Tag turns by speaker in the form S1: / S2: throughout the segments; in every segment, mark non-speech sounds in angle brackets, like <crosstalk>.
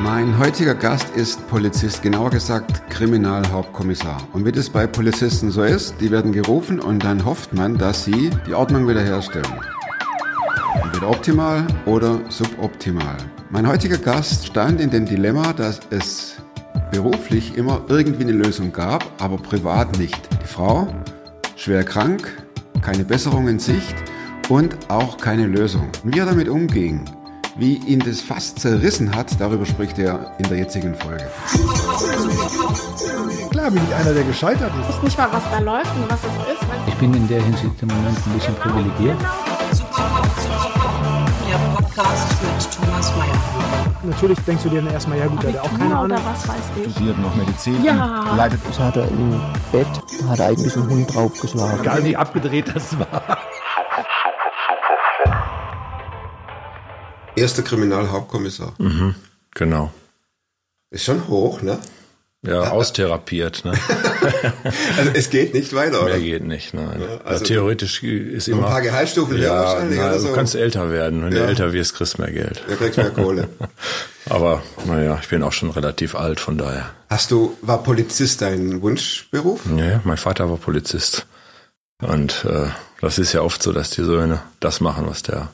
S1: Mein heutiger Gast ist Polizist, genauer gesagt Kriminalhauptkommissar. Und wie das bei Polizisten so ist, die werden gerufen und dann hofft man, dass sie die Ordnung wiederherstellen. Entweder optimal oder suboptimal. Mein heutiger Gast stand in dem Dilemma, dass es beruflich immer irgendwie eine Lösung gab, aber privat nicht. Die Frau, schwer krank, keine Besserung in Sicht und auch keine Lösung. Wie er damit umging, wie ihn das fast zerrissen hat, darüber spricht er in der jetzigen Folge.
S2: Klar bin ich einer, der gescheitert ist.
S3: Ich weiß nicht mal, was da läuft und was es ist.
S4: Ich bin in der Hinsicht im Moment ein bisschen privilegiert.
S5: Der Podcast mit Thomas Mayer.
S2: Natürlich denkst du dir dann erstmal, ja gut, der hat auch keine
S3: Abitur
S2: Ahnung.
S3: oder was weiß ich.
S6: studiert noch Medizin,
S3: Ja.
S6: leidet
S7: Das hat er im Bett, hat er eigentlich einen Hund draufgeschlagen.
S2: Egal wie abgedreht das war.
S1: Erster Kriminalhauptkommissar.
S8: Genau.
S1: Ist schon hoch, ne?
S8: Ja, austherapiert. Ne? <laughs>
S1: Also es geht nicht weiter, oder?
S8: Mehr geht nicht. Nein.
S1: Ja,
S8: Ja,
S1: also
S8: Theoretisch ist
S1: Noch ein
S8: immer.
S1: paar Gehaltsstufen
S8: ja,
S1: wahrscheinlich
S8: na,
S1: oder so.
S8: du kannst älter werden. Wenn
S1: Ja.
S8: du älter wirst, kriegst du mehr Geld.
S1: Da kriegst du mehr Kohle. <laughs>
S8: Aber naja, ich bin auch schon relativ alt, von daher.
S1: Hast du, war Polizist dein Wunschberuf?
S8: Ja, mein Vater war Polizist. Und äh, das ist ja oft so, dass die Söhne das machen, was der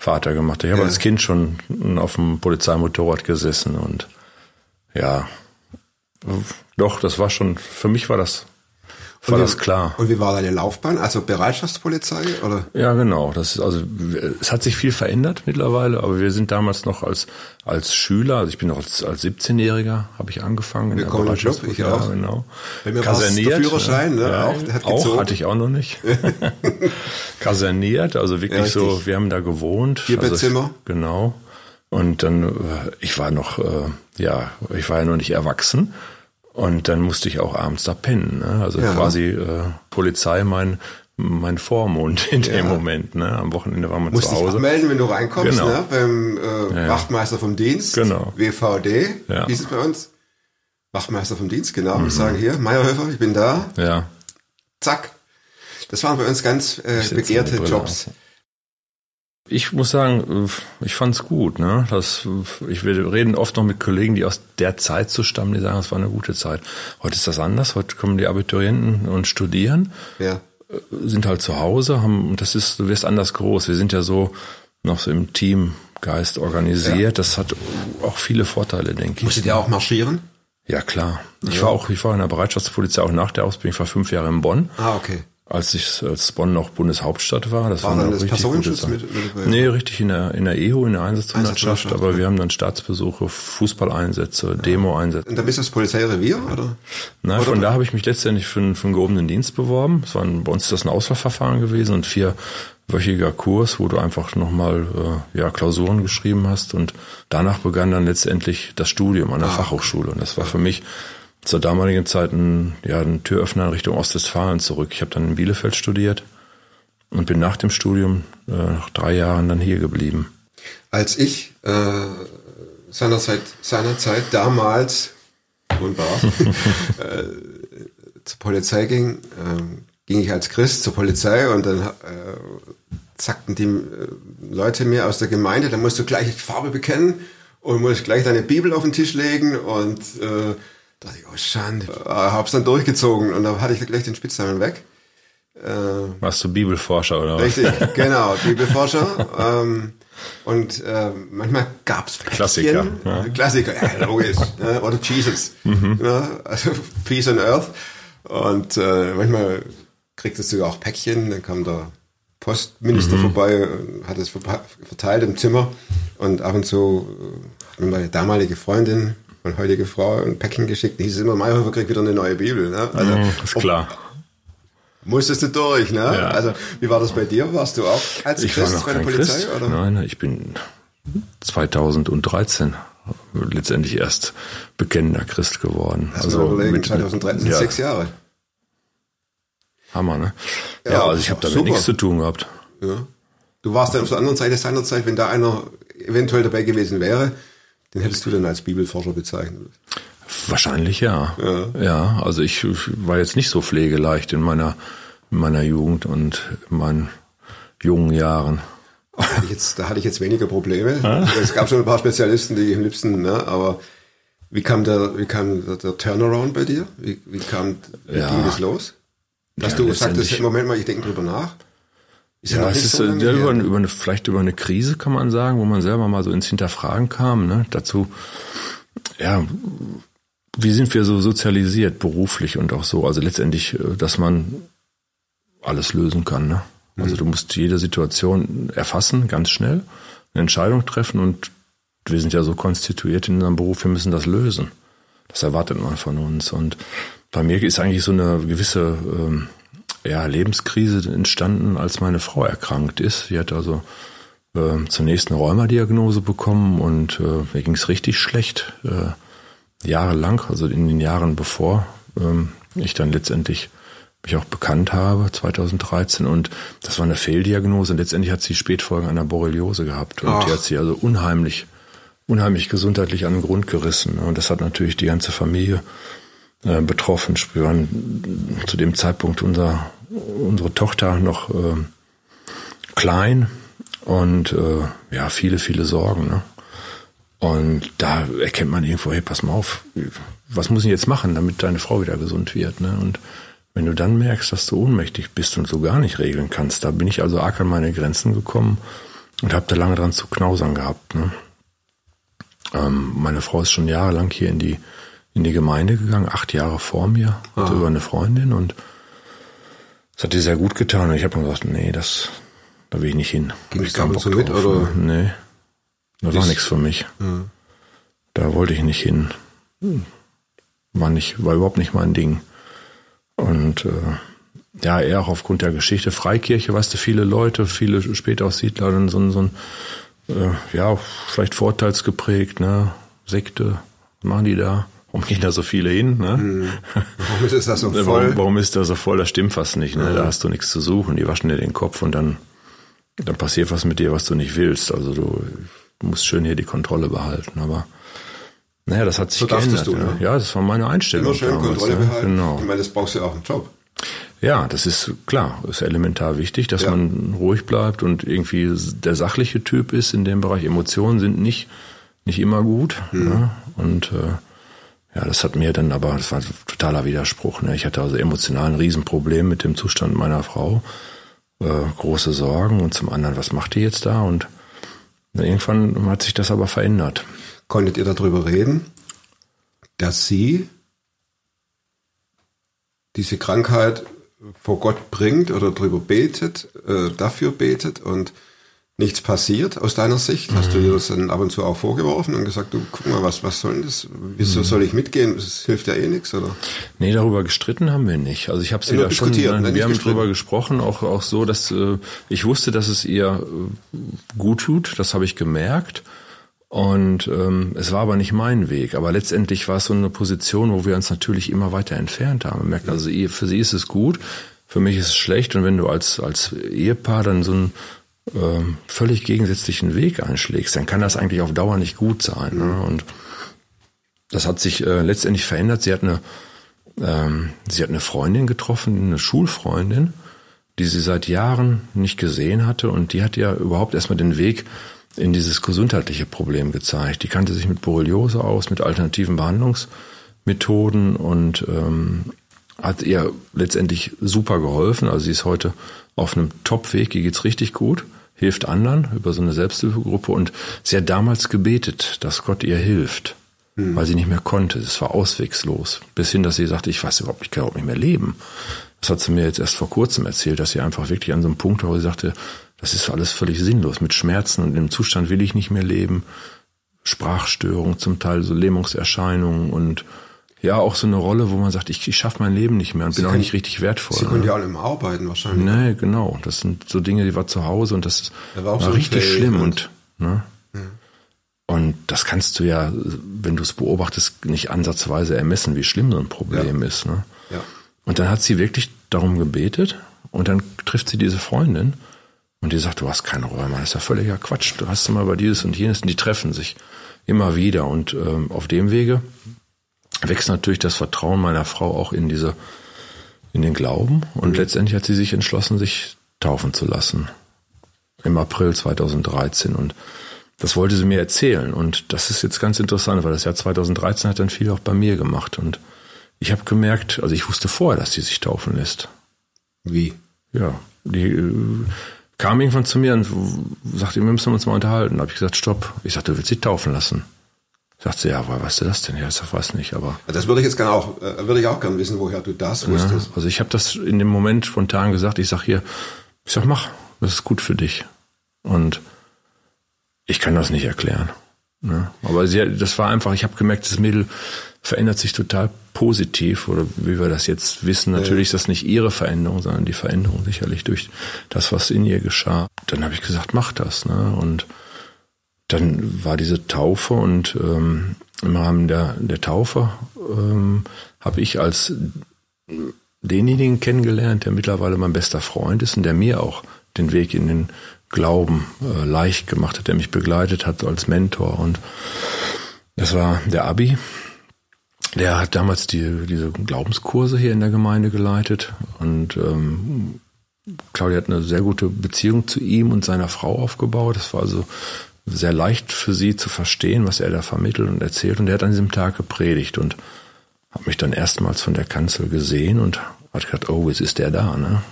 S8: Vater gemacht. Ich habe
S1: Ja.
S8: als Kind schon auf dem Polizeimotorrad gesessen und ja, doch, das war schon, für mich war das, war
S1: wie-
S8: das klar.
S1: Und wie war deine Laufbahn? Also Bereitschaftspolizei oder?
S8: Ja, genau. Das ist also es hat sich viel verändert mittlerweile, aber wir sind damals noch als als Schüler, also ich bin noch als als 17-Jähriger habe ich angefangen in der
S1: Willkommen Club, ich auch.
S8: ja, genau.
S1: Bei mir war's der Führerschein, ne?
S8: Ja,
S1: Auch, der hat
S8: auch hatte ich auch noch nicht. <laughs> <laughs> Kaserniert, also wirklich
S1: Ja,
S8: so, wir haben da gewohnt.
S1: Vierbettzimmer.
S8: Also, genau. Und dann äh, ich war noch äh, ja, ich war ja noch nicht erwachsen. Und dann musste ich auch abends da pennen. Ne? Also
S1: Ja.
S8: quasi äh, Polizei mein mein Vormund <laughs> in dem
S1: Ja.
S8: Moment. Ne? Am Wochenende war man
S1: Musst
S8: zu
S1: dich
S8: Hause.
S1: abmelden, wenn du reinkommst,
S8: Genau.
S1: ne? beim äh,
S8: Ja.
S1: Wachtmeister vom Dienst,
S8: Genau.
S1: WVD,
S8: Ja.
S1: hieß es bei uns. Wachtmeister vom Dienst, genau.
S8: Mhm.
S1: Und sagen hier, Meierhöfer, ich bin da.
S8: Ja.
S1: Zack. Das waren bei uns ganz äh, begehrte Jobs.
S8: auf. Ich muss sagen, äh, ich fand's gut. Ne? Das, ich wir reden oft noch mit Kollegen, die aus der Zeit zu stammen, die sagen, es war eine gute Zeit. Heute ist das anders. Heute kommen die Abiturienten und studieren,
S1: Ja.
S8: sind halt zu Hause, haben, das ist, du wirst anders groß. Wir sind ja so noch so im Teamgeist organisiert. Das hat auch viele Vorteile, denke ich.
S1: Musstet ihr auch marschieren?
S8: Ja, klar. Ich war auch, ich war in der Bereitschaftspolizei auch nach der Ausbildung. Ich war fünf Jahre in Bonn.
S1: Ah, okay.
S8: Als ich als Bonn noch Bundeshauptstadt war. Das
S1: War
S8: war
S1: dann das
S8: richtig gute
S1: Personenschutz
S8: Zeit.
S1: mit-?
S8: Nee, richtig in der, in der EHO, in der Einsatzhundertschaft, aber
S1: ja.
S8: wir haben dann Staatsbesuche, Fußballeinsätze, Demo-Einsätze.
S1: Und dann bist du das Polizeirevier, oder? Oder-
S8: von da habe ich mich letztendlich für, einen- für einen gehobenen Dienst beworben. Es war ein, bei uns ist das ein Auswahlverfahren gewesen und vierwöchiger Kurs, wo du einfach nochmal äh, ja, Klausuren geschrieben hast und danach begann dann letztendlich das Studium an der
S1: Ah,
S8: Fachhochschule. Und das war für mich zur damaligen Zeit ein, ja, ein Türöffner in Richtung Ostwestfalen zurück. Ich habe dann in Bielefeld studiert und bin nach dem Studium äh, nach drei Jahren dann hier geblieben.
S1: Als ich äh, seinerzeit, seinerzeit damals wunderbar, <laughs> äh, zur Polizei ging, ähm, ging ich als Christ zur Polizei und dann äh, sagten die äh, Leute mir aus der Gemeinde, da musst du gleich Farbe bekennen und musst gleich deine Bibel auf den Tisch legen und äh, dachte ich, oh Schande, äh, hab's dann durchgezogen und da hatte ich gleich den Spitznamen weg.
S8: Warst du Bibelforscher oder was?
S1: Richtig, <laughs> genau, Bibelforscher. ähm, und äh, manchmal gab's
S8: Klassiker,
S1: Päckchen,
S8: ja.
S1: Klassiker, ja, logisch. <laughs> ne? Oder Jesus. Ne? Also Peace on Earth. Und äh, manchmal kriegtest du auch Päckchen, dann kam der Postminister vorbei, und hat es verteilt im Zimmer. Und ab und zu äh, hat mir meine damalige Freundin und heutige Frau ein Päckchen geschickt. Hieß es immer, Mayhofer kriegt wieder eine neue Bibel. Ne? Also,
S8: Mhm, ist klar.
S1: Musstest du durch, ne?
S8: Ja.
S1: Also, wie war das bei dir? Warst du auch als
S8: Ich war
S1: Christ
S8: noch
S1: bei der Polizei?
S8: Christ.
S1: Oder?
S8: Nein, ich bin 2013 letztendlich erst bekennender Christ geworden.
S1: Lass mal überlegen, 2013 sind
S8: ja,
S1: sechs Jahre.
S8: Hammer, ne?
S1: Ja,
S8: Ja, also ich habe damit
S1: super.
S8: nichts zu tun gehabt.
S1: Ja. Du warst dann auf der anderen Seite seiner Zeit, wenn da einer eventuell dabei gewesen wäre, den hättest du dann als Bibelforscher bezeichnet.
S8: Wahrscheinlich ja. Ja, also ich war jetzt nicht so pflegeleicht in meiner in meiner Jugend und in meinen jungen Jahren.
S1: Da hatte ich jetzt, hatte ich jetzt weniger Probleme. Es gab schon ein paar Spezialisten, die am liebsten, ne, aber wie kam der, wie kam der, der Turnaround bei dir? Wie, wie kam, wie
S8: Ja.
S1: ging das los? Dass
S8: Ja,
S1: du sagtest, Moment mal, ich denke drüber nach. Ist
S8: Ja, es ist
S1: so
S8: äh, ja, über, über eine, vielleicht über eine Krise kann man sagen, wo man selber mal so ins Hinterfragen kam. Ne? Dazu, ja, wie sind wir so sozialisiert, beruflich und auch so? Also letztendlich, äh, dass man alles lösen kann. Ne? Also du musst jede Situation erfassen, ganz schnell, eine Entscheidung treffen und wir sind ja so konstituiert in unserem Beruf, wir müssen das lösen. Das erwartet man von uns. Und bei mir ist eigentlich so eine gewisse ähm, ja, Lebenskrise entstanden, als meine Frau erkrankt ist. Sie hat also ähm, zunächst eine Rheumadiagnose bekommen und äh, mir ging es richtig schlecht. Äh, jahrelang, also in den Jahren bevor ähm, ich dann letztendlich mich auch bekannt habe, 2013. Und das war eine Fehldiagnose. Und letztendlich hat sie Spätfolgen einer Borreliose gehabt. Und
S1: Ach.
S8: die hat sie also unheimlich, unheimlich gesundheitlich an den Grund gerissen. Und das hat natürlich die ganze Familie äh, betroffen. Wir waren zu dem Zeitpunkt unser, unsere Tochter noch ähm, klein und äh, ja, viele, viele Sorgen. Ne? Und da erkennt man irgendwo, hey, pass mal auf, was muss ich jetzt machen, damit deine Frau wieder gesund wird? Ne? Und wenn du dann merkst, dass du ohnmächtig bist und so gar nicht regeln kannst, da bin ich also arg an meine Grenzen gekommen und habe da lange dran zu knausern gehabt. Ne? Ähm, meine Frau ist schon jahrelang hier in die in die Gemeinde gegangen, acht Jahre vor mir, hatte über eine Freundin und das hat ihr sehr gut getan. Und ich habe mir gesagt, nee, das, da will ich nicht hin.
S1: Ging
S8: ich keinen Bock
S1: mit,
S8: drauf,
S1: oder?
S8: ne? Nee, das war nichts für mich. Da wollte ich nicht hin. War nicht, war überhaupt nicht mein Ding. Und äh, ja, eher auch aufgrund der Geschichte. Freikirche, weißt du, viele Leute, viele Spätaussiedler, dann so ein, so ein äh, ja, vielleicht vorteilsgeprägt, ne? Sekte, was machen die da? Warum gehen da so viele hin? Ne?
S1: Warum ist das so <laughs>
S8: Ne,
S1: voll?
S8: Warum, warum ist das so voll? Das stimmt fast nicht. Ne? Da hast du nichts zu suchen. Die waschen dir den Kopf und dann, dann passiert was mit dir, was du nicht willst. Also du musst schön hier die Kontrolle behalten. Aber naja, das hat sich
S1: So
S8: geändert.
S1: du,
S8: ja.
S1: ne?
S8: ja, das war meine Einstellung.
S1: Immer schön
S8: damals,
S1: Kontrolle
S8: ne?
S1: behalten.
S8: Genau.
S1: Ich meine, das brauchst du ja auch im Job.
S8: Ja, das ist klar, ist elementar wichtig, dass
S1: Ja.
S8: man ruhig bleibt und irgendwie der sachliche Typ ist in dem Bereich. Emotionen sind nicht, nicht immer gut.
S1: Hm.
S8: Ne? Und äh, ja, das hat mir dann aber, das war totaler Widerspruch. Ne? Ich hatte also emotional ein Riesenproblem mit dem Zustand meiner Frau. Äh, große Sorgen und zum anderen, was macht die jetzt da? Und irgendwann hat sich das aber verändert.
S1: Konntet ihr darüber reden, dass sie diese Krankheit vor Gott bringt oder darüber betet, äh, dafür betet und nichts passiert aus deiner Sicht? Hast du
S8: Mhm.
S1: dir das dann ab und zu auch vorgeworfen und gesagt, du guck mal, was, was soll denn das?
S8: Mhm.
S1: Wieso soll ich mitgehen? Das hilft ja eh nichts, oder?
S8: Nee, darüber gestritten haben wir nicht. Also ich habe sie
S1: Nur
S8: da schon, nein,
S1: ne,
S8: wir haben
S1: gestritten.
S8: drüber gesprochen, auch auch so, dass äh, ich wusste, dass es ihr äh, gut tut. Das habe ich gemerkt. Und ähm, es war aber nicht mein Weg. Aber letztendlich war es so eine Position, wo wir uns natürlich immer weiter entfernt haben. Wir merken, also für sie ist es gut, für mich ist es schlecht. Und wenn du als als Ehepaar dann so einen ähm, völlig gegensätzlichen Weg einschlägst, dann kann das eigentlich auf Dauer nicht gut sein. Ne? Und das hat sich äh, letztendlich verändert. Sie hat eine, ähm, sie hat eine Freundin getroffen, eine Schulfreundin, die sie seit Jahren nicht gesehen hatte und die hat ja überhaupt erstmal den Weg in dieses gesundheitliche Problem gezeigt. Die kannte sich mit Borreliose aus, mit alternativen Behandlungsmethoden und ähm, hat ihr letztendlich super geholfen. Also sie ist heute auf einem Top-Weg, ihr geht's richtig gut, hilft anderen über so eine Selbsthilfegruppe und sie hat damals gebetet, dass Gott ihr hilft, weil sie nicht mehr konnte. Es war auswegslos. Bis hin, dass sie sagte, ich weiß überhaupt, ich kann überhaupt nicht mehr leben. Das hat sie mir jetzt erst vor kurzem erzählt, dass sie einfach wirklich an so einem Punkt war, wo sie sagte, das ist alles völlig sinnlos. Mit Schmerzen und im Zustand will ich nicht mehr leben. Sprachstörungen, zum Teil so Lähmungserscheinungen und ja, auch so eine Rolle, wo man sagt, ich, ich schaffe mein Leben nicht mehr und bin auch nicht richtig wertvoll.
S1: Sie
S8: ne?
S1: konnte ja auch nicht mehr arbeiten wahrscheinlich.
S8: Nee, genau. Das sind so Dinge, die war zu Hause und das ist,
S1: Da war
S8: war
S1: so
S8: richtig schlimm
S1: und-
S8: ne? Und das kannst du ja, wenn du es beobachtest, nicht ansatzweise ermessen, wie schlimm so ein Problem
S1: Ja.
S8: ist, ne?
S1: Ja.
S8: Und dann hat sie wirklich darum gebetet und dann trifft sie diese Freundin und die sagt, du hast keine Rheuma, das ist ja völliger Quatsch. Du hast mal über dieses und jenes und die treffen sich immer wieder und ähm, auf dem Wege wächst natürlich das Vertrauen meiner Frau auch in diese, in den Glauben und letztendlich hat sie sich entschlossen, sich taufen zu lassen. im April 2013 und das wollte sie mir erzählen und das ist jetzt ganz interessant, weil das Jahr 2013 hat dann viel auch bei mir gemacht und ich habe gemerkt, also ich wusste vorher, dass die sich taufen lässt.
S1: Wie?
S8: Ja, die äh, kam irgendwann zu mir und sagte, wir müssen uns mal unterhalten. Da habe ich gesagt, stopp. Ich sagte, du willst dich taufen lassen. Sagt sie, ja, woher weißt du das denn? Ja, ich sag, weiß nicht, aber.
S1: Das würde ich jetzt gerne auch, äh, würde ich auch gerne wissen, woher du das wusstest.
S8: Ja, also ich habe das in dem Moment spontan gesagt. Ich sag hier, ich sag, mach, das ist gut für dich. Und ich kann das nicht erklären. Ne? Aber sie, das war einfach, ich habe gemerkt, das Mädel verändert sich total positiv oder wie wir das jetzt wissen, natürlich ist das nicht ihre Veränderung, sondern die Veränderung sicherlich durch das, was in ihr geschah. Dann habe ich gesagt, mach das. Ne? Und dann war diese Taufe und ähm, im Rahmen der, der Taufe ähm, habe ich als denjenigen kennengelernt, der mittlerweile mein bester Freund ist und der mir auch den Weg in den Glauben äh, leicht gemacht hat, der mich begleitet hat als Mentor. Und das war der Abi. Der hat damals die, diese Glaubenskurse hier in der Gemeinde geleitet und ähm, Claudia hat eine sehr gute Beziehung zu ihm und seiner Frau aufgebaut. Das war also sehr leicht für sie zu verstehen, was er da vermittelt und erzählt. Und er hat an diesem Tag gepredigt und hat mich dann erstmals von der Kanzel gesehen und hat gesagt, oh, jetzt ist der da, ne?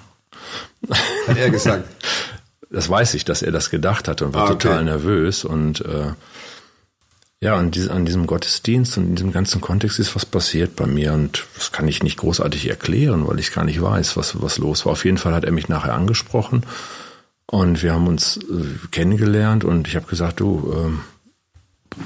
S1: Hat er gesagt? <laughs>
S8: das weiß ich, dass er das gedacht hat und war
S1: Ah, okay.
S8: total nervös und äh, ja, an, diese, an diesem Gottesdienst und in diesem ganzen Kontext ist was passiert bei mir und das kann ich nicht großartig erklären, weil ich gar nicht weiß, was, was los war. Auf jeden Fall hat er mich nachher angesprochen und wir haben uns äh, kennengelernt und ich habe gesagt, du, ähm,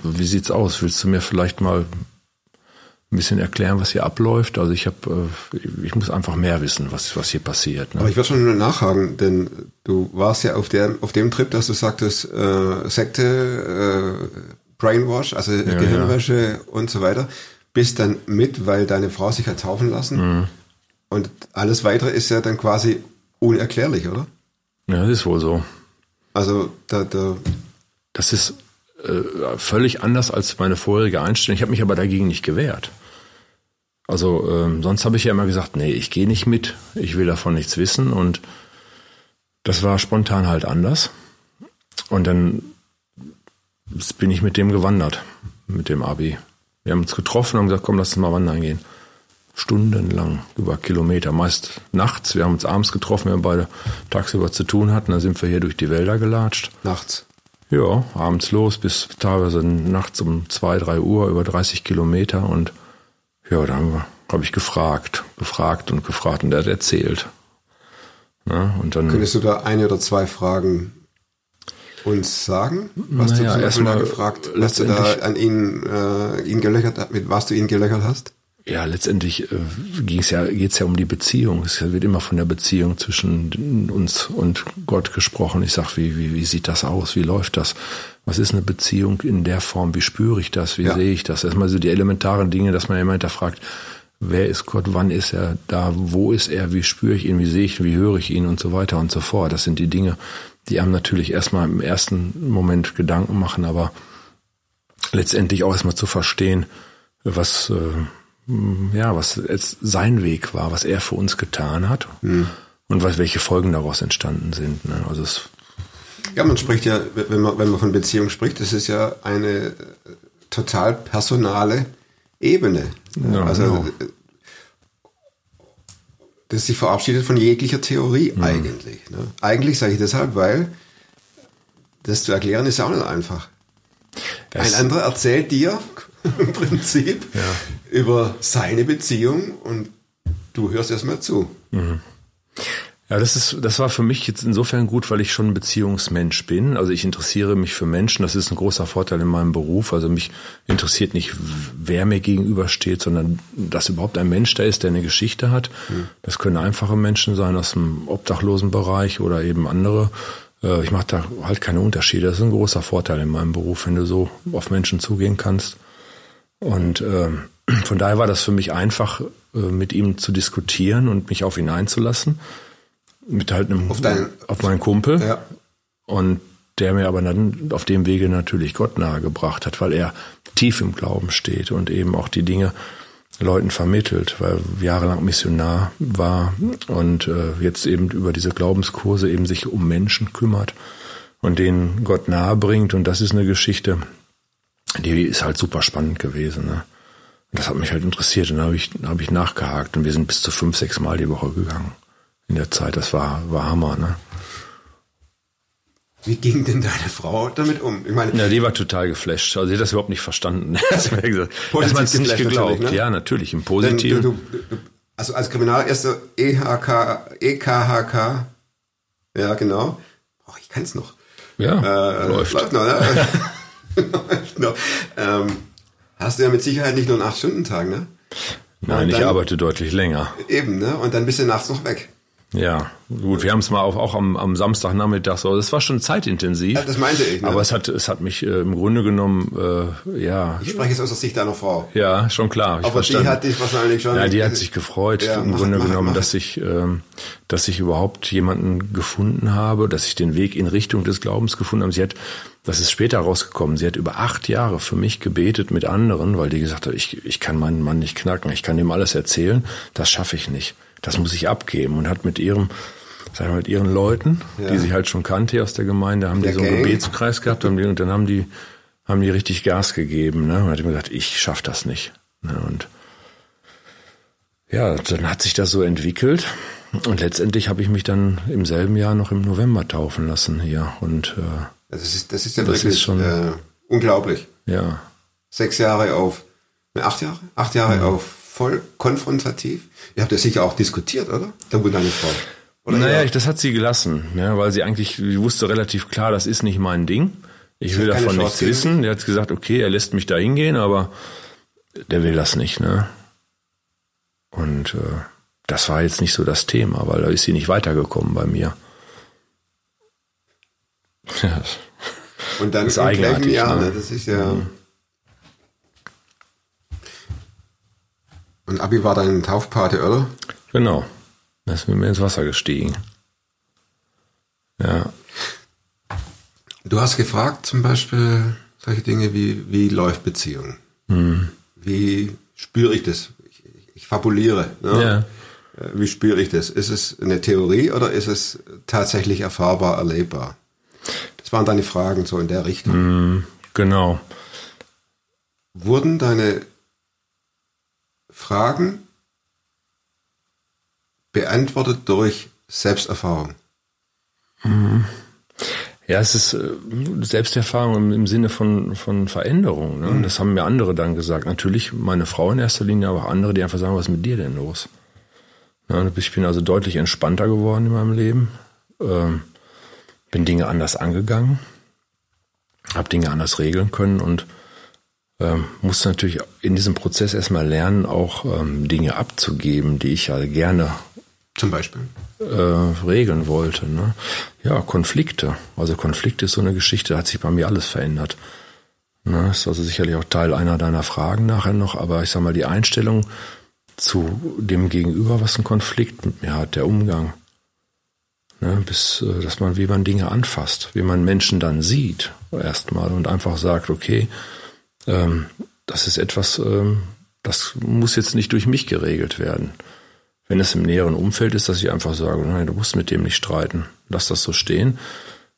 S8: wie sieht's aus? Willst du mir vielleicht mal ein bisschen erklären, was hier abläuft? Also ich habe, äh, ich muss einfach mehr wissen, was, was hier passiert. Ne?
S1: Aber ich würde schon nachhaken, denn du warst ja auf, der, auf dem Trip, dass du sagtest, äh, Sekte, äh, Brainwash, also Gehirnwäsche und so weiter, bist dann mit, weil deine Frau sich hat taufen lassen.
S8: Mhm.
S1: Und alles weitere ist ja dann quasi unerklärlich, oder?
S8: Ja, das ist wohl so.
S1: Also da, da
S8: Das ist äh, völlig anders als meine vorherige Einstellung. Ich habe mich aber dagegen nicht gewehrt. Also ähm, sonst habe ich ja immer gesagt, nee, ich gehe nicht mit, ich will davon nichts wissen und das war spontan halt anders. Und dann bin ich mit dem gewandert, mit dem Abi. Wir haben uns getroffen und haben gesagt, komm, lass uns mal wandern gehen. Stundenlang, über Kilometer, meist nachts. Wir haben uns abends getroffen, wir beide tagsüber zu tun hatten. Dann sind wir hier durch die Wälder gelatscht.
S1: nachts.
S8: Ja, abends los bis teilweise nachts um zwei, drei Uhr über 30 Kilometer und ja, da habe hab ich gefragt, gefragt und gefragt und er hat erzählt. Ja, und dann,
S1: Könntest du da eine oder zwei Fragen uns sagen? Was
S8: Naja,
S1: du zum Beispiel da gefragt, was du da an ihn, äh, ihn gelöchert hast, mit was du ihn gelöchert hast?
S8: Ja, letztendlich äh, ging's ja, geht's ja um die Beziehung. Es wird immer von der Beziehung zwischen uns und Gott gesprochen. Ich sag, wie, wie, wie sieht das aus? Wie läuft das? Was ist eine Beziehung in der Form? Wie spüre ich das? Wie
S1: Ja.
S8: sehe ich das? Erstmal so die elementaren Dinge, dass man immer hinterfragt, wer ist Gott? Wann ist er da? Wo ist er? Wie spüre ich ihn? Wie sehe ich ihn? Wie höre ich ihn? Und so weiter und so fort. Das sind die Dinge, die einem natürlich erstmal im ersten Moment Gedanken machen, aber letztendlich auch erstmal zu verstehen, was, äh, ja, was jetzt sein Weg war, was er für uns getan hat und was, welche Folgen daraus entstanden sind. Ne? Also es,
S1: Ja, man spricht ja, wenn man, wenn man von Beziehung spricht, das ist ja eine äh, total personale Ebene.
S8: Ja,
S1: also
S8: genau.
S1: äh, das sich verabschiedet von jeglicher Theorie
S8: Mhm.
S1: eigentlich. Ne? Eigentlich sage ich deshalb, weil das zu erklären ist ja auch nicht einfach. Ein
S8: es-
S1: anderer erzählt dir <laughs> im Prinzip über seine Beziehung und du hörst erstmal zu.
S8: Ja, das ist, das war für mich jetzt insofern gut, weil ich schon ein Beziehungsmensch bin. Also ich interessiere mich für Menschen. Das ist ein großer Vorteil in meinem Beruf. Also mich interessiert nicht, wer mir gegenübersteht, sondern dass überhaupt ein Mensch da ist, der eine Geschichte hat. Das können einfache Menschen sein aus dem Obdachlosenbereich oder eben andere. Äh, Ich mache da halt keine Unterschiede. Das ist ein großer Vorteil in meinem Beruf, wenn du so auf Menschen zugehen kannst. Und ähm, von daher war das für mich einfach, äh, mit ihm zu diskutieren und mich auf ihn einzulassen. Mit halt einem,
S1: Auf deinen-
S8: auf meinen Kumpel.
S1: Ja.
S8: Und der mir aber dann auf dem Wege natürlich Gott nahegebracht hat, weil er tief im Glauben steht und eben auch die Dinge Leuten vermittelt, weil jahrelang Missionar war und äh, jetzt eben über diese Glaubenskurse eben sich um Menschen kümmert und denen Gott nahe bringt. Und das ist eine Geschichte, die ist halt super spannend gewesen. Ne? Das hat mich halt interessiert. Und dann habe ich, hab ich nachgehakt und wir sind bis zu fünf, sechs Mal die Woche gegangen in der Zeit. Das war, war Hammer. Ne?
S1: Wie ging denn deine Frau damit um? Ich meine,
S8: Ja, die war total geflasht. Also die hat das überhaupt nicht verstanden. <laughs> Das hat Erstmal hat's nicht geglaubt.
S1: natürlich, ne?
S8: Ja, natürlich, im Positiven.
S1: du, du, du, also als Kriminalerster EHK, EKHK, ja genau. Oh, ich kann's noch.
S8: ja,
S1: Äh,
S8: läuft.
S1: Läuft noch, ne? <laughs> läuft noch. Ähm, hast du ja mit Sicherheit nicht nur einen 8-Stunden-Tag, ne?
S8: Nein,
S1: Und
S8: ich
S1: dann-
S8: arbeite deutlich länger.
S1: Eben, ne? Und dann bist du nachts noch weg.
S8: Ja, gut, wir haben es mal auch, auch am, am Samstagnachmittag so. Das war schon zeitintensiv.
S1: Ja, das meinte ich, ne?
S8: Aber es hat, es hat mich äh, im Grunde genommen, äh, ja,
S1: Ich spreche jetzt aus der Sicht deiner Frau.
S8: ja, schon klar.
S1: Aber die
S8: verstanden.
S1: hat dich wahrscheinlich schon.
S8: Ja, die hat sich gefreut,
S1: Ja,
S8: im
S1: mach-
S8: Grunde
S1: mach-
S8: genommen,
S1: mach.
S8: dass ich, ähm, dass ich überhaupt jemanden gefunden habe, dass ich den Weg in Richtung des Glaubens gefunden habe. Sie hat, das ist später rausgekommen, sie hat über acht Jahre für mich gebetet mit anderen, weil die gesagt hat, ich, ich kann meinen Mann nicht knacken, ich kann ihm alles erzählen, das schaffe ich nicht. Das muss ich abgeben. Und hat mit ihrem, sag ich mal, mit ihren Leuten,
S1: Ja.
S8: die sie halt schon kannte aus der Gemeinde, haben
S1: Der
S8: die so einen
S1: Gang.
S8: Gebetskreis gehabt haben die, und dann haben die, haben die richtig Gas gegeben. Ne? Und hat mir gesagt, ich schaff das nicht. Ne? Und ja, dann hat sich das so entwickelt und letztendlich habe ich mich dann im selben Jahr noch im November taufen lassen hier und äh,
S1: Das ist, das ist ja
S8: Das
S1: wirklich
S8: ist schon-
S1: äh, unglaublich.
S8: ja,
S1: Sechs Jahre auf, ne, acht Jahre? Acht Jahre auf voll konfrontativ. Ihr habt ja sicher auch diskutiert, oder? Da wurde deine Frau. Oder
S8: naja,
S1: ja?
S8: ich, das hat sie gelassen, ja, weil sie eigentlich, sie wusste relativ klar, das ist nicht mein Ding. Ich will davon nichts wissen. Der hat gesagt, okay, er lässt mich da hingehen, aber der will das nicht, ne? Und äh, das war jetzt nicht so das Thema, weil da ist sie nicht weitergekommen bei mir. Ja, <laughs>
S1: Und dann
S8: Das ist
S1: im gleichen Jahr,
S8: ne?
S1: ne? das ist ja. Und Abi war dein Taufpate, oder?
S8: genau. Da ist mit mir ins Wasser gestiegen. Ja.
S1: Du hast gefragt zum Beispiel solche Dinge wie, wie läuft Beziehung?
S8: Hm.
S1: Wie spüre ich das? Ich, ich, fabuliere. Ne?
S8: Ja.
S1: Äh, Wie spüre ich das? Ist es eine Theorie oder ist es tatsächlich erfahrbar, erlebbar? Das waren deine Fragen so in der Richtung.
S8: Hm. Genau.
S1: Wurden deine Fragen beantwortet durch Selbsterfahrung?
S8: Ja, es ist äh, Selbsterfahrung im, Sinne von, von Veränderung. Ne? Das haben mir andere dann gesagt. Natürlich meine Frau in erster Linie, aber auch andere, die einfach sagen, was ist mit dir denn los? Ja, ich bin also deutlich entspannter geworden in meinem Leben. Ähm, bin Dinge anders angegangen. Habe Dinge anders regeln können und ähm, musste natürlich in diesem Prozess erstmal lernen, auch ähm, Dinge abzugeben, die ich ja gerne
S1: Zum Beispiel.
S8: äh, regeln wollte. Ne? Ja, Konflikte. Also Konflikte ist so eine Geschichte, da hat sich bei mir alles verändert. Ne? Ist also sicherlich auch Teil einer deiner Fragen nachher noch, aber ich sag mal, die Einstellung zu dem Gegenüber, was ein Konflikt mit mir hat, der Umgang. Ne? Bis, äh, dass man, wie man Dinge anfasst, wie man Menschen dann sieht, erstmal und einfach sagt, okay, ähm, das ist etwas, ähm, das muss jetzt nicht durch mich geregelt werden. Wenn es im näheren Umfeld ist, dass ich einfach sage, nein, du musst mit dem nicht streiten. Lass das so stehen.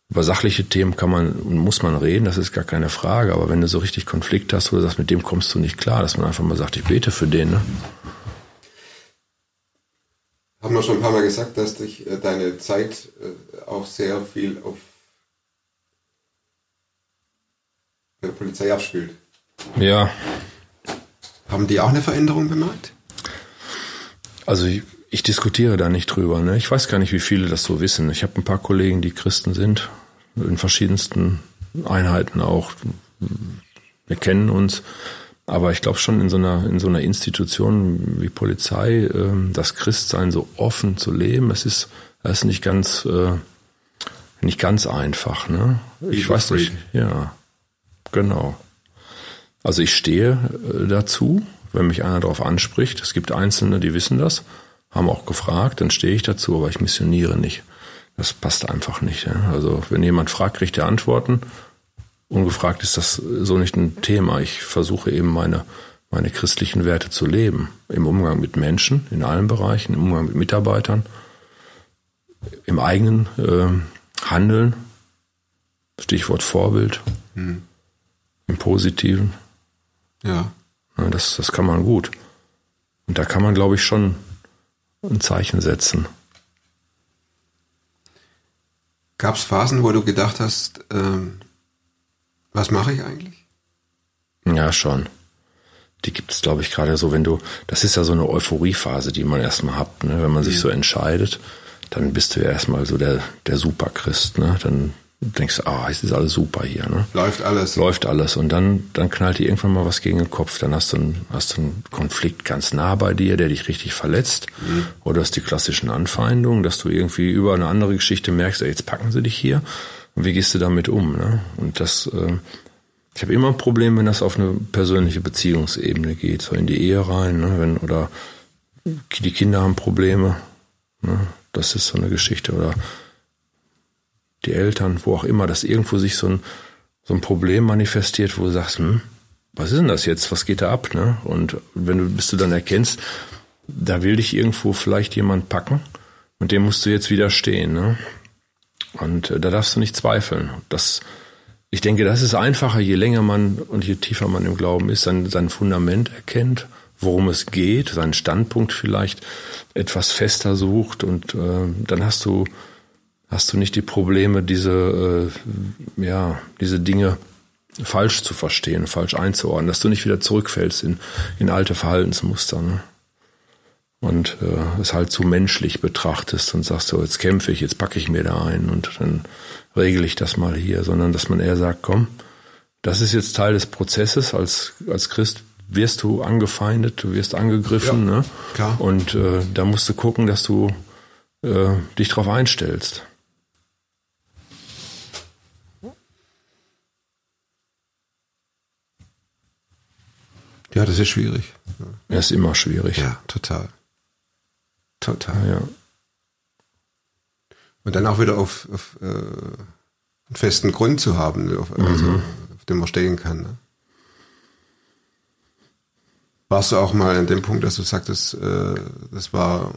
S8: Über sachliche Themen kann man und muss man reden, das ist gar keine Frage. Aber wenn du so richtig Konflikt hast, du sagst, mit dem kommst du nicht klar, dass man einfach mal sagt, ich bete für den. Ne?
S1: Haben wir schon ein paar Mal gesagt, dass dich äh, deine Zeit äh, auch sehr viel auf der Polizei abspielt.
S8: Ja,
S1: Haben die auch eine Veränderung bemerkt?
S8: also ich, ich diskutiere da nicht drüber. Ne? Ich weiß gar nicht, wie viele das so wissen. Ich habe ein paar Kollegen, die Christen sind, in verschiedensten Einheiten auch. Wir kennen uns. Aber ich glaube schon in so einer in so einer Institution wie Polizei, ähm, das Christsein so offen zu leben, es ist das ist nicht ganz äh, nicht ganz einfach. Ne? Ich weiß nicht. Ja, genau. Also ich stehe äh, dazu, wenn mich einer darauf anspricht. Es gibt Einzelne, die wissen das, haben auch gefragt, dann stehe ich dazu, aber ich missioniere nicht. Das passt einfach nicht. Ja? Also wenn jemand fragt, kriegt er Antworten. Ungefragt ist das so nicht ein Thema. Ich versuche eben meine, meine christlichen Werte zu leben. Im Umgang mit Menschen, in allen Bereichen, im Umgang mit Mitarbeitern, im eigenen äh, Handeln. Stichwort Vorbild. Im Positiven.
S1: Ja.
S8: Ja, das, das kann man gut. Und da kann man, glaube ich, schon ein Zeichen setzen.
S1: Gab es Phasen, wo du gedacht hast, ähm, was mache ich eigentlich?
S8: Ja, schon. Die gibt es, glaube ich, gerade so, wenn du, das ist ja so eine Euphoriephase, die man erstmal hat, ne? wenn man sich so entscheidet, dann bist du ja erstmal so der, der Superchrist, ne? Dann denkst du, ah, es ist alles super hier, ne?
S1: Läuft alles.
S8: Läuft alles. Und dann, dann knallt dir irgendwann mal was gegen den Kopf. Dann hast du, einen, hast du einen Konflikt ganz nah bei dir, der dich richtig verletzt. Oder hast die klassischen Anfeindungen, dass du irgendwie über eine andere Geschichte merkst, ey, jetzt packen sie dich hier. Und wie gehst du damit um? Ne? Und das, äh, ich habe immer ein Problem, wenn das auf eine persönliche Beziehungsebene geht, so in die Ehe rein, ne? wenn, oder die Kinder haben Probleme. Ne? Das ist so eine Geschichte. Oder die Eltern, wo auch immer, dass irgendwo sich so ein, so ein Problem manifestiert, wo du sagst, hm, was ist denn das jetzt? Was geht da ab? Ne? Und wenn du, bis du dann erkennst, da will dich irgendwo vielleicht jemand packen und dem musst du jetzt widerstehen. Ne? Und äh, da darfst du nicht zweifeln. Das, ich denke, das ist einfacher, je länger man und je tiefer man im Glauben ist, sein, sein Fundament erkennt, worum es geht, seinen Standpunkt vielleicht etwas fester sucht und äh, dann hast du hast du nicht die Probleme, diese äh, ja diese Dinge falsch zu verstehen, falsch einzuordnen, dass du nicht wieder zurückfällst in in alte Verhaltensmuster. Ne? und äh, es halt zu menschlich betrachtest und sagst so, jetzt kämpfe ich, jetzt packe ich mir da ein und dann regle ich das mal hier, sondern dass man eher sagt, komm, das ist jetzt Teil des Prozesses. Als, als Christ wirst du angefeindet, du wirst angegriffen,
S1: Ja,
S8: ne?
S1: klar.
S8: Und äh, da musst du gucken, dass du äh, dich drauf einstellst.
S1: Ja, das ist schwierig.
S8: Das ist immer schwierig.
S1: Ja, total. Total.
S8: ja.
S1: Und dann auch wieder auf, auf äh, einen festen Grund zu haben, auf, also, auf dem man stehen kann. Ne? Warst du auch mal an dem Punkt, dass du sagtest, äh, das war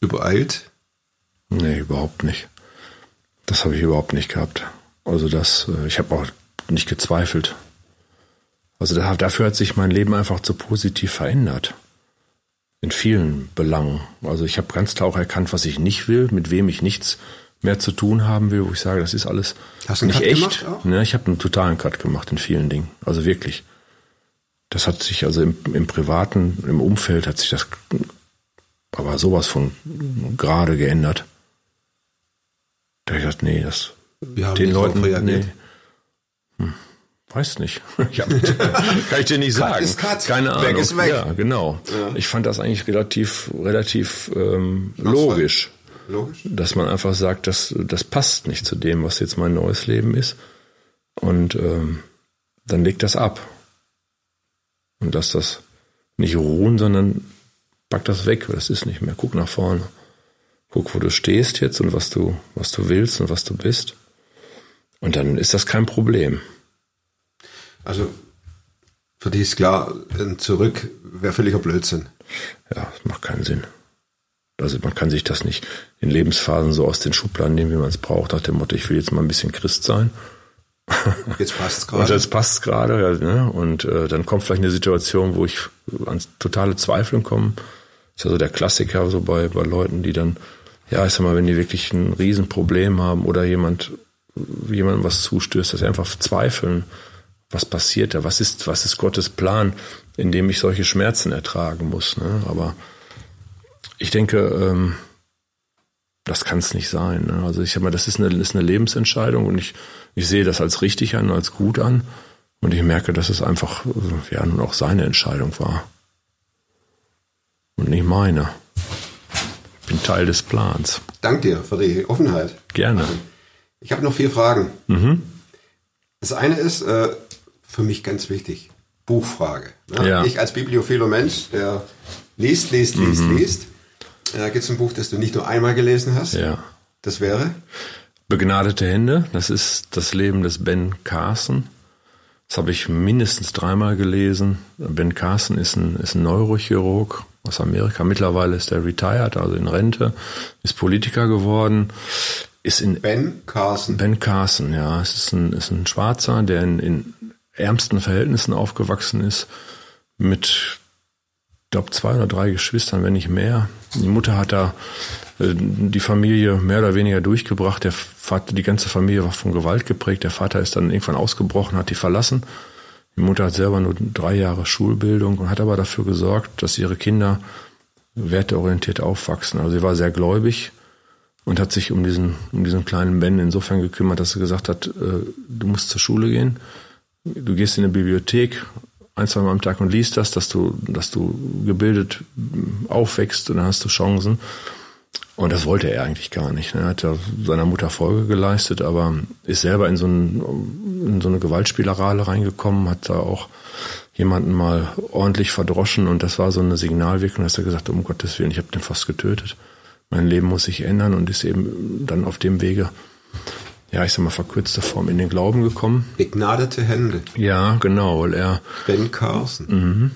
S1: übereilt?
S8: Nee, überhaupt nicht. Das habe ich überhaupt nicht gehabt. Also das, äh, ich habe auch nicht gezweifelt. Also da, dafür hat sich mein Leben einfach zu positiv verändert. In vielen Belangen. Also ich habe ganz klar auch erkannt, was ich nicht will, mit wem ich nichts mehr zu tun haben will, wo ich sage, das ist alles
S1: Hast du
S8: nicht
S1: Cut
S8: echt. Ne, ich habe einen totalen Cut gemacht in vielen Dingen. Also wirklich. Das hat sich also im, im privaten, im Umfeld hat sich das aber sowas von gerade geändert. Da hab ich gedacht, nee, das
S1: Wie haben
S8: den Leuten,
S1: reagiert?
S8: nee. Hm, weiß nicht. <laughs> Ich hab, <laughs> kann ich dir nicht sagen.
S1: Cut.
S8: Keine Ahnung.
S1: Weg ist weg.
S8: Ja, genau. Ich fand das eigentlich relativ, relativ ähm, logisch,
S1: Logisch.
S8: dass man einfach sagt, das, das passt nicht zu dem, was jetzt mein neues Leben ist. Und ähm, dann legt das ab. Und lass das nicht ruhen, sondern pack das weg. Das ist nicht mehr. Guck nach vorne. Guck, wo du stehst jetzt und was du, was du willst und was du bist. Und dann ist das kein Problem.
S1: Also für dich ist klar, ein Zurück wäre völliger Blödsinn.
S8: Ja, das macht keinen Sinn. Also man kann sich das nicht in Lebensphasen so aus den Schubladen nehmen, wie man es braucht, nach dem Motto, ich will jetzt mal ein bisschen Christ sein. <laughs>
S1: Jetzt passt's <laughs>
S8: Und
S1: gerade.
S8: jetzt passt gerade, ja, ne? Und äh, dann kommt vielleicht eine Situation, wo ich an totale Zweifeln komme. Das ist ja so der Klassiker so bei, bei Leuten, die dann, ja, ich sag mal, wenn die wirklich ein Riesenproblem haben oder jemand jemandem was zustößt, dass sie einfach zweifeln, was passiert da, was ist, was ist Gottes Plan, in dem ich solche Schmerzen ertragen muss. Ne? Aber ich denke, ähm, das kann es nicht sein. Ne? Also ich sag mal, das ist eine, ist eine Lebensentscheidung und ich, ich sehe das als richtig an, als gut an. Und ich merke, dass es einfach äh, ja nun auch seine Entscheidung war. Und nicht meine. Ich bin Teil des Plans.
S1: Dank dir für die Offenheit.
S8: Gerne.
S1: Ich habe noch vier Fragen.
S8: Mhm.
S1: Das eine ist äh, für mich ganz wichtig. Buchfrage. Ne?
S8: Ja.
S1: Ich als bibliophiler Mensch, der liest, liest, liest,
S8: Mhm.
S1: liest. Da gibt es ein Buch, das du nicht nur einmal gelesen hast.
S8: Ja.
S1: Das wäre?
S8: Begnadete Hände, das ist das Leben des Ben Carson. Das habe ich mindestens dreimal gelesen. Ben Carson ist ein, ist ein Neurochirurg, aus Amerika. Mittlerweile ist er retired, also in Rente, ist Politiker geworden, ist in
S1: Ben Carson.
S8: Ben Carson, ja, es ist ein, ist ein Schwarzer, der in, in ärmsten Verhältnissen aufgewachsen ist, mit, glaube zwei oder drei Geschwistern, wenn nicht mehr. Die Mutter hat da äh, die Familie mehr oder weniger durchgebracht. Der Vater, die ganze Familie war von Gewalt geprägt. Der Vater ist dann irgendwann ausgebrochen, hat die verlassen. Die Mutter hat selber nur drei Jahre Schulbildung und hat aber dafür gesorgt, dass ihre Kinder werteorientiert aufwachsen. Also sie war sehr gläubig und hat sich um diesen, um diesen kleinen Ben insofern gekümmert, dass sie gesagt hat, äh, du musst zur Schule gehen, du gehst in eine Bibliothek ein, zwei Mal am Tag und liest das, dass du, dass du gebildet aufwächst und dann hast du Chancen. Und das wollte er eigentlich gar nicht. Er hat ja seiner Mutter Folge geleistet, aber ist selber in so, ein, in so eine Gewaltspielerei reingekommen, hat da auch jemanden mal ordentlich verdroschen und das war so eine Signalwirkung, dass er gesagt hat, um Gottes Willen, ich habe den fast getötet. Mein Leben muss sich ändern und ist eben dann auf dem Wege, ja, ich sag mal, verkürzte Form in den Glauben gekommen.
S1: Begnadete Hände.
S8: Ja, genau, weil er,
S1: Ben Carson.
S8: mhm,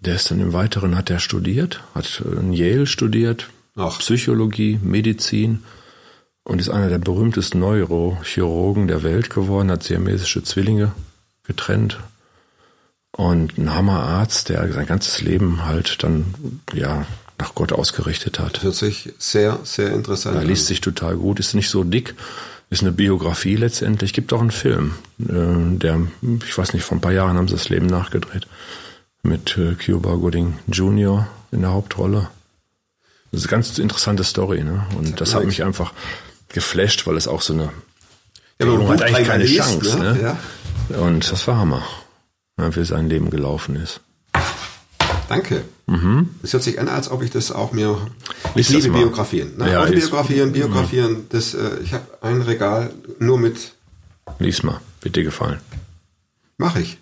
S8: der ist dann im Weiteren, hat er studiert, hat in Yale studiert,
S1: Ach.
S8: Psychologie, Medizin und ist einer der berühmtesten Neurochirurgen der Welt geworden, hat siamesische Zwillinge getrennt und ein Hammerarzt, der sein ganzes Leben halt dann ja nach Gott ausgerichtet hat.
S1: Hört sich sehr, sehr interessant
S8: Er
S1: an.
S8: liest sich total gut, ist nicht so dick, ist eine Biografie letztendlich. Gibt auch einen Film, äh, der, ich weiß nicht, vor ein paar Jahren haben sie das Leben nachgedreht. Mit äh, Cuba Gooding Jr. in der Hauptrolle. Das ist eine ganz interessante Story, ne? Und das hat mich einfach geflasht, weil es auch so eine.
S1: Ja, aber
S8: hat eigentlich keine
S1: liest,
S8: Chance,
S1: ne?
S8: ne?
S1: Ja.
S8: Und das war Hammer, ja, wie sein Leben gelaufen ist.
S1: Danke. Das hört sich an, als ob ich das auch mir.
S8: Lies
S1: ich
S8: das
S1: liebe. Biografien. Ne?
S8: Ja,
S1: Autobiografien, Biografien. Das, äh, ich habe ein Regal nur mit.
S8: Lies mal, wird dir gefallen.
S1: Mache ich.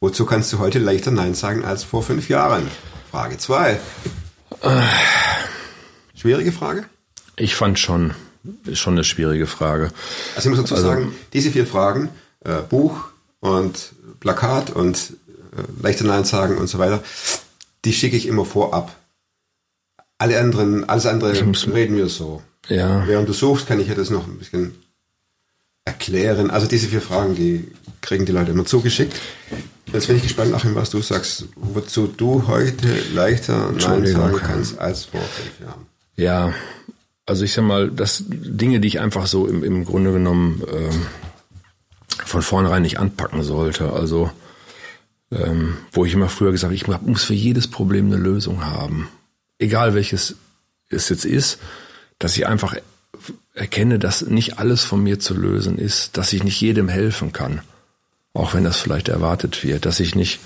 S1: Wozu kannst du heute leichter Nein sagen als vor fünf Jahren? Frage zwei. Schwierige Frage?
S8: Ich fand schon, ist schon eine schwierige Frage.
S1: Also ich muss dazu
S8: Also-
S1: sagen, diese vier Fragen, äh, Buch und Plakat und äh, leichter Nein sagen und so weiter, die schicke ich immer vorab. Alle anderen, alles andere reden wir so.
S8: Ja.
S1: Während du suchst, kann ich ja das noch ein bisschen erklären. Also diese vier Fragen, die kriegen die Leute immer zugeschickt. Jetzt bin ich gespannt, Achim, was du sagst, wozu du heute leichter Nein sagen kannst als vor fünf Jahren.
S8: Ja, also ich sag mal, das Dinge, die ich einfach so im, im Grunde genommen ähm, von vornherein nicht anpacken sollte. Also ähm, wo ich immer früher gesagt habe, ich muss für jedes Problem eine Lösung haben. Egal welches es jetzt ist, dass ich einfach erkenne, dass nicht alles von mir zu lösen ist, dass ich nicht jedem helfen kann, auch wenn das vielleicht erwartet wird, dass ich nicht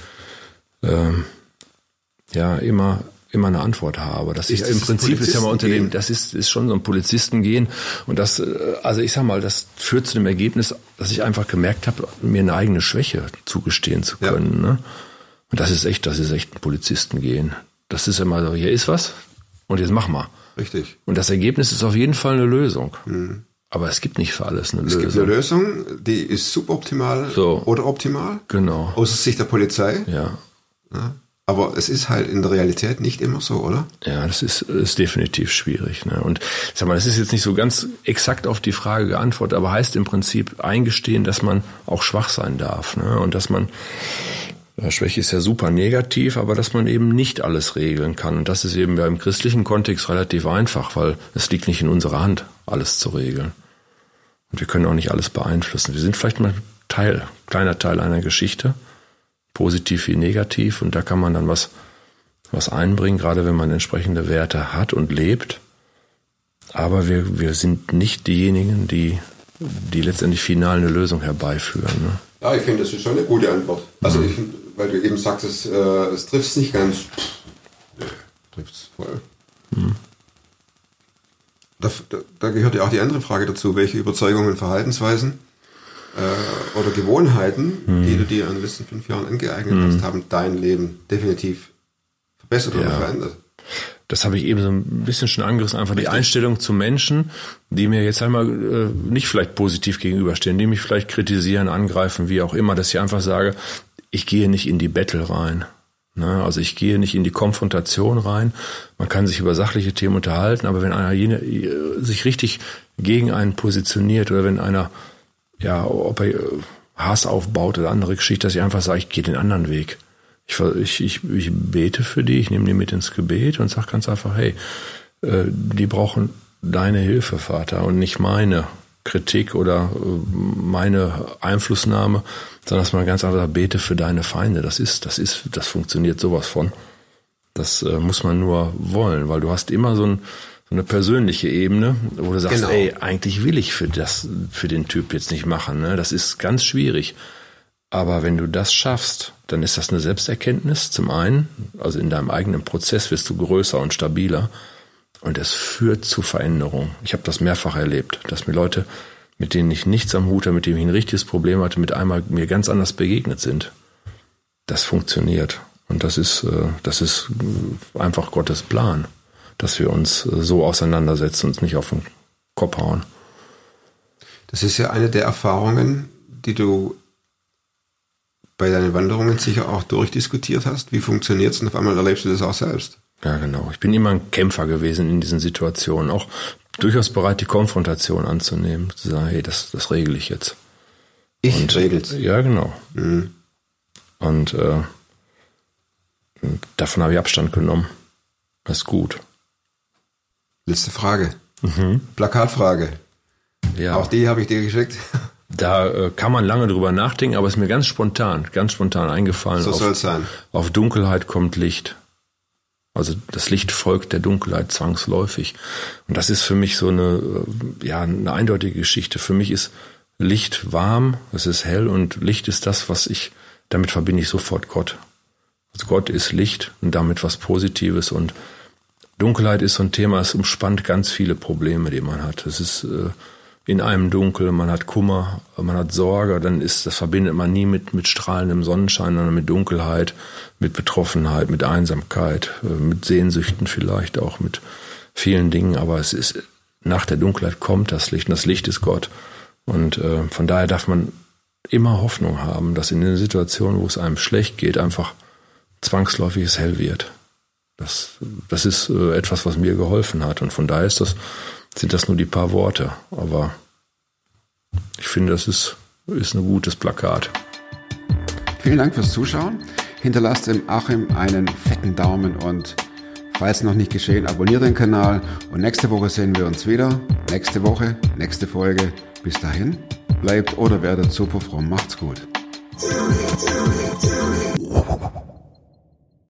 S8: ähm, ja immer immer eine Antwort habe. Das
S1: Ist
S8: ist im Prinzip ist ja mal unter dem, das ist ist schon so ein Polizistengehen und das äh, also ich sag mal, das führt zu dem Ergebnis, dass ich einfach gemerkt habe, mir eine eigene Schwäche zugestehen zu
S1: Ja.
S8: können. Ne? Und das ist echt, das ist echt ein Polizistengehen. Das ist immer so, hier ist was und jetzt mach mal.
S1: Richtig.
S8: Und das Ergebnis ist auf jeden Fall eine Lösung. Aber es gibt nicht für alles eine
S1: Mhm. Es gibt
S8: Lösung.
S1: eine Lösung, die ist suboptimal
S8: So.
S1: oder optimal.
S8: Genau.
S1: Aus Sicht der Polizei.
S8: Ja.
S1: Ja. Aber es ist halt in der Realität nicht immer so, oder?
S8: Ja, das ist, ist definitiv schwierig. Ne? Und sag mal, das ist jetzt nicht so ganz exakt auf die Frage geantwortet, aber heißt im Prinzip eingestehen, dass man auch schwach sein darf. Ne? Und dass man, Schwäche ist ja super negativ, aber dass man eben nicht alles regeln kann. Und das ist eben im christlichen Kontext relativ einfach, weil es liegt nicht in unserer Hand, alles zu regeln. Und wir können auch nicht alles beeinflussen. Wir sind vielleicht mal Teil, kleiner Teil einer Geschichte, positiv wie negativ, und da kann man dann was, was einbringen, gerade wenn man entsprechende Werte hat und lebt. Aber wir, wir sind nicht diejenigen, die, die letztendlich final eine Lösung herbeiführen. Ne?
S1: Ja, ich finde, das ist schon eine gute Antwort. Also, ich, weil du eben sagtest, äh, es trifft es nicht ganz. Nee, trifft es voll. Da, da, da gehört ja auch die andere Frage dazu, welche Überzeugungen, Verhaltensweisen äh, oder Gewohnheiten, die du dir in den letzten fünf Jahren angeeignet hast, haben dein Leben definitiv verbessert oder
S8: Ja.
S1: verändert.
S8: Das habe ich eben so ein bisschen schon angerissen, einfach die Einstellung zu Menschen, die mir jetzt einmal äh, nicht vielleicht positiv gegenüberstehen, die mich vielleicht kritisieren, angreifen, wie auch immer, dass ich einfach sage, ich gehe nicht in die Battle rein. Ne? Also ich gehe nicht in die Konfrontation rein. Man kann sich über sachliche Themen unterhalten, aber wenn einer jene, äh, sich richtig gegen einen positioniert oder wenn einer, ja, ob er äh, Hass aufbaut oder andere Geschichte, dass ich einfach sage, ich gehe den anderen Weg. Ich, ich, ich, ich bete für die, ich nehme die mit ins Gebet und sage ganz einfach, hey, äh, die brauchen deine Hilfe, Vater, und nicht meine Kritik oder meine Einflussnahme, sondern dass man ganz einfach sagt, bete für deine Feinde. Das ist, das ist, das funktioniert sowas von. Das äh, muss man nur wollen, weil du hast immer so, ein, so eine persönliche Ebene, wo du sagst, genau. ey, eigentlich will ich für das, für den Typ jetzt nicht machen. Ne? Das ist ganz schwierig. Aber wenn du das schaffst, dann ist das eine Selbsterkenntnis zum einen. Also in deinem eigenen Prozess wirst du größer und stabiler. Und es führt zu Veränderung. Ich habe das mehrfach erlebt, dass mir Leute mit denen ich nichts am Hut habe, mit denen ich ein richtiges Problem hatte, mit einmal mir ganz anders begegnet sind. Das funktioniert. Und das ist, äh, das ist einfach Gottes Plan, dass wir uns äh, so auseinandersetzen und nicht auf den Kopf hauen.
S1: Das ist ja eine der Erfahrungen, die du bei deinen Wanderungen sicher auch durchdiskutiert hast. Wie funktioniert es und auf einmal erlebst du das auch selbst?
S8: Ja, genau. Ich bin immer ein Kämpfer gewesen in diesen Situationen. Auch durchaus bereit, die Konfrontation anzunehmen, zu sagen, hey, das, das regle ich jetzt.
S1: Ich und, regel's.
S8: Ja, genau. Mhm. Und äh, davon habe ich Abstand genommen. Das ist gut.
S1: Letzte Frage. Mhm. Plakatfrage. Ja. Auch die habe ich dir geschickt. <laughs>
S8: Da äh, kann man lange drüber nachdenken, aber es ist mir ganz spontan, ganz spontan eingefallen.
S1: So soll es sein.
S8: Auf Dunkelheit kommt Licht. Also das Licht folgt der Dunkelheit zwangsläufig. Und das ist für mich so eine, ja, eine eindeutige Geschichte. Für mich ist Licht warm, es ist hell und Licht ist das, was ich, damit verbinde ich sofort Gott. Also Gott ist Licht und damit was Positives und Dunkelheit ist so ein Thema, es umspannt ganz viele Probleme, die man hat. Es ist äh, in einem Dunkel, man hat Kummer, man hat Sorge, dann ist, das verbindet man nie mit, mit strahlendem Sonnenschein, sondern mit Dunkelheit, mit Betroffenheit, mit Einsamkeit, äh, mit Sehnsüchten vielleicht auch, mit vielen Dingen, aber es ist, nach der Dunkelheit kommt das Licht und das Licht ist Gott. Und äh, von daher darf man immer Hoffnung haben, dass in den Situationen, wo es einem schlecht geht, einfach zwangsläufig es hell wird. Das, das ist äh, etwas, was mir geholfen hat. Und von daher ist das sind das nur die paar Worte. Aber ich finde, das ist, ist ein gutes Plakat.
S1: Vielen Dank fürs Zuschauen. Hinterlasst dem Achim einen fetten Daumen und falls noch nicht geschehen, abonniert den Kanal und nächste Woche sehen wir uns wieder. Nächste Woche, nächste Folge. Bis dahin, bleibt oder werdet super fromm. Macht's gut.